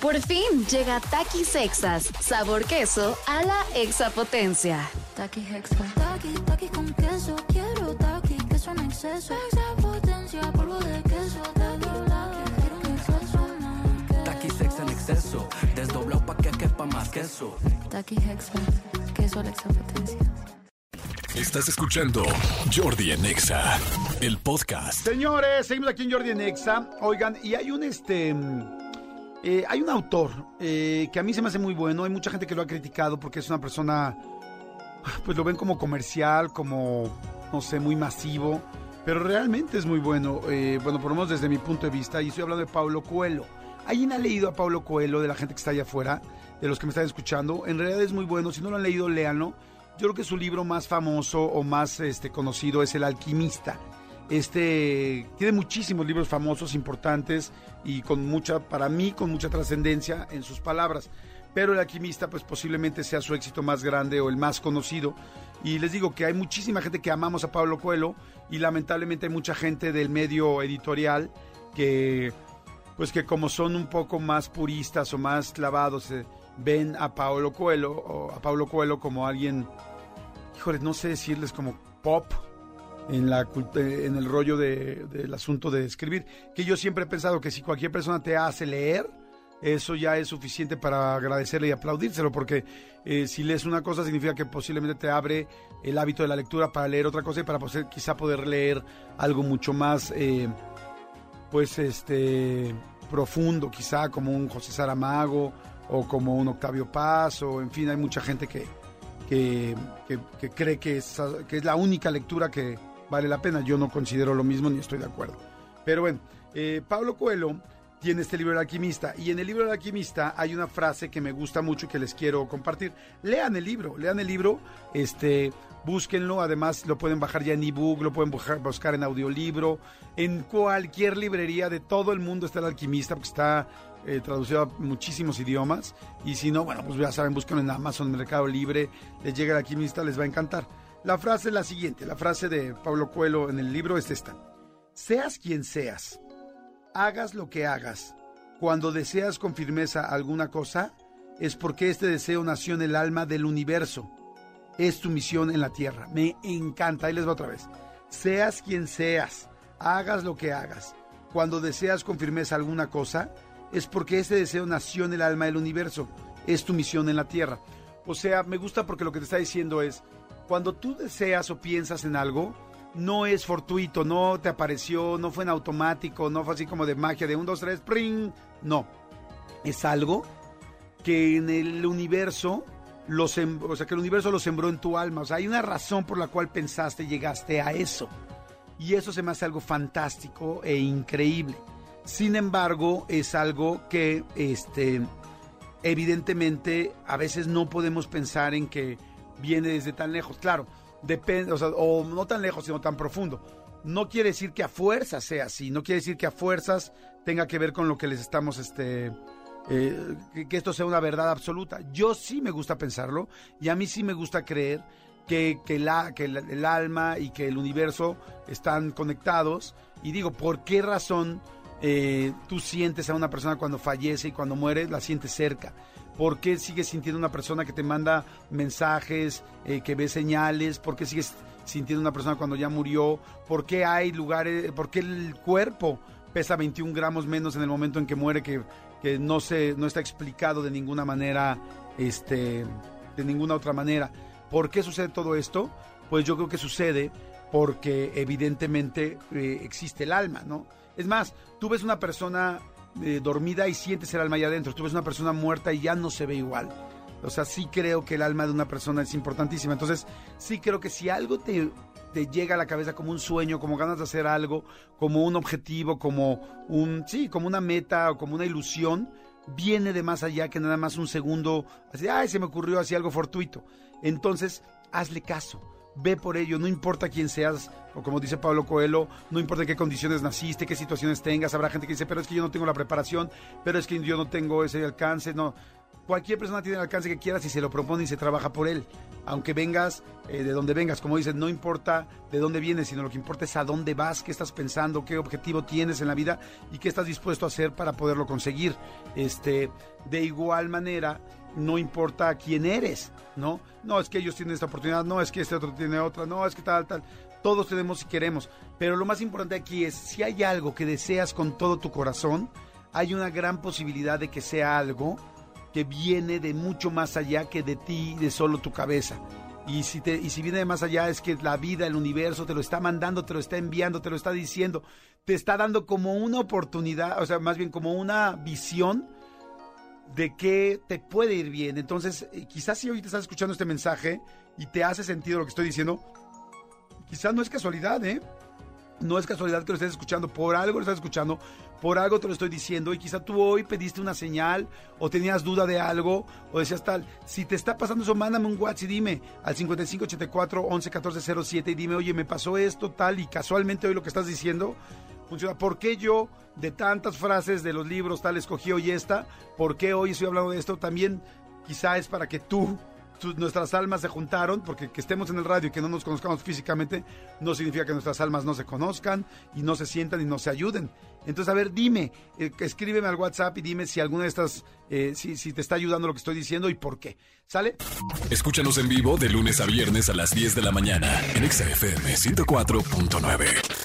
Por fin llega Takis Sexas, sabor queso a la exapotencia. Taki Hexa. Taki, taki con queso. Quiero taki, queso en exceso. Exapotencia, polvo de queso. Taki, taki, quiero un exceso más. Taki sex en exceso, desdoblado pa' que quepa más queso. Taki Hexa. Queso a la exapotencia. Estás escuchando Jordi en Exa, el podcast. Señores, seguimos aquí en Jordi en Exa. Oigan, y hay un este. Eh, hay un autor eh, que a mí se me hace muy bueno. Hay mucha gente que lo ha criticado porque es una persona. Pues lo ven como comercial, como. No sé, muy masivo. Pero realmente es muy bueno. eh, bueno, por lo menos desde mi punto de vista. Y estoy hablando de Pablo Coelho. ¿Alguien ha leído a Pablo Coelho de la gente que está allá afuera? De los que me están escuchando. En realidad es muy bueno. Si no lo han leído, léanlo. Yo creo que su libro más famoso o más este, conocido es El Alquimista. Este tiene muchísimos libros famosos, importantes y con mucha, para mí, con mucha trascendencia en sus palabras. Pero el alquimista, pues posiblemente sea su éxito más grande o el más conocido. Y les digo que hay muchísima gente que amamos a Pablo Coelho y lamentablemente hay mucha gente del medio editorial que, pues que como son un poco más puristas o más clavados, eh, ven a Pablo Coelho o a Pablo Coelho como alguien, híjole, no sé decirles como pop en la en el rollo de- del asunto de escribir, que yo siempre he pensado que si cualquier persona te hace leer, eso ya es suficiente para agradecerle y aplaudírselo, porque eh, si lees una cosa significa que posiblemente te abre el hábito de la lectura para leer otra cosa y para poder- quizá poder leer algo mucho más, eh, pues, este, profundo, quizá como un José Saramago o como un Octavio Paz, o en fin, hay mucha gente que, que, que- que cree que es, que es la única lectura que vale la pena. Yo no considero lo mismo ni estoy de acuerdo. Pero bueno, eh, Pablo Coelho tiene este libro del alquimista y en el libro del alquimista hay una frase que me gusta mucho y que les quiero compartir. Lean el libro, lean el libro, este, búsquenlo, además lo pueden bajar ya en ebook, lo pueden buscar, en audiolibro, en cualquier librería de todo el mundo está el alquimista porque está eh, traducido a muchísimos idiomas y si no, bueno, pues ya saben, búsquenlo en Amazon, Mercado Libre, les llega el alquimista, les va a encantar. La frase es la siguiente, la frase de Pablo Coelho en el libro es esta. Seas quien seas, hagas lo que hagas, cuando deseas con firmeza alguna cosa, es porque este deseo nació en el alma del universo. Es tu misión en la tierra. Me encanta. Ahí les va otra vez. Seas quien seas, hagas lo que hagas. Cuando deseas con firmeza alguna cosa, es porque ese deseo nació en el alma del universo. Es tu misión en la tierra. O sea, me gusta porque lo que te está diciendo es, cuando tú deseas o piensas en algo, no es fortuito, no te apareció, no fue en automático, no fue así como de magia de un, dos, tres, ¡pring! No. Es algo que en el universo lo o sea, que el universo lo sembró en tu alma. O sea, hay una razón por la cual pensaste y llegaste a eso. Y eso se me hace algo fantástico e increíble. Sin embargo, es algo que, este, evidentemente, a veces no podemos pensar en que viene desde tan lejos. Claro, depende, o, no tan lejos, sino tan profundo. No quiere decir que a fuerzas sea así, no quiere decir que a fuerzas tenga que ver con lo que les estamos, este, eh, que, esto sea una verdad absoluta. Yo sí me gusta pensarlo y a mí sí me gusta creer que, que, la, que el, el alma y que el universo están conectados. Y digo, ¿por qué razón eh, tú sientes a una persona cuando fallece y cuando muere la sientes cerca? ¿Por qué sigues sintiendo una persona que te manda mensajes, eh, que ve señales? ¿Por qué sigues sintiendo una persona cuando ya murió? ¿Por qué hay lugares, por qué el cuerpo pesa 21 gramos menos en el momento en que muere que, que no, se, no está explicado de ninguna manera, este, de ninguna otra manera? ¿Por qué sucede todo esto? Pues yo creo que sucede porque evidentemente eh, existe el alma, ¿no? Es más, tú ves una persona eh, dormida y sientes el alma allá adentro, tú ves una persona muerta y ya no se ve igual. O sea, sí creo que el alma de una persona es importantísima. Entonces, sí creo que si algo te, te llega a la cabeza como un sueño, como ganas de hacer algo, como un objetivo, como un, sí, como una meta o como una ilusión, viene de más allá que nada más un segundo, así, ay, se me ocurrió así algo fortuito. Entonces, hazle caso, ve por ello, no importa quién seas, o como dice Pablo Coelho, no importa en qué condiciones naciste, qué situaciones tengas, habrá gente que dice, pero es que yo no tengo la preparación, pero es que yo no tengo ese alcance, no. Cualquier persona tiene el alcance que quiera si se lo propone y se trabaja por él. aunque vengas eh, de donde vengas, como dicen, no importa de dónde vienes, sino lo que importa es a dónde vas, qué estás pensando, qué objetivo tienes en la vida y qué estás dispuesto a hacer para poderlo conseguir. Este, de igual manera, no importa quién eres, ¿no? No es que ellos tienen esta oportunidad, no es que este otro tiene otra, no es que tal, tal. Todos tenemos y queremos. Pero lo más importante aquí es, si hay algo que deseas con todo tu corazón, hay una gran posibilidad de que sea algo que viene de mucho más allá que de ti, de solo tu cabeza. Y si, te, y si viene de más allá es que la vida, el universo te lo está mandando, te lo está enviando, te lo está diciendo, te está dando como una oportunidad, o sea, más bien como una visión de que te puede ir bien. Entonces, eh, quizás si hoy te estás escuchando este mensaje y te hace sentido lo que estoy diciendo, quizás no es casualidad, ¿eh? No es casualidad que lo estés escuchando, por algo lo estás escuchando, por algo te lo estoy diciendo y quizá tú hoy pediste una señal o tenías duda de algo o decías tal, si te está pasando eso, mándame un WhatsApp y dime al 5584 111407 y dime, oye, me pasó esto, tal, y casualmente hoy lo que estás diciendo funciona. ¿Por qué yo, de tantas frases de los libros, tal, escogí hoy esta? ¿Por qué hoy estoy hablando de esto? También quizá es para que tú, nuestras almas se juntaron, porque que estemos en el radio y que no nos conozcamos físicamente, no significa que nuestras almas no se conozcan y no se sientan y no se ayuden. Entonces, a ver, dime, eh, escríbeme al WhatsApp y dime si alguna de estas, eh, si, si te está ayudando lo que estoy diciendo y por qué. ¿Sale? Escúchanos en vivo de lunes a viernes a las 10 de la mañana en Exa FM 104.9.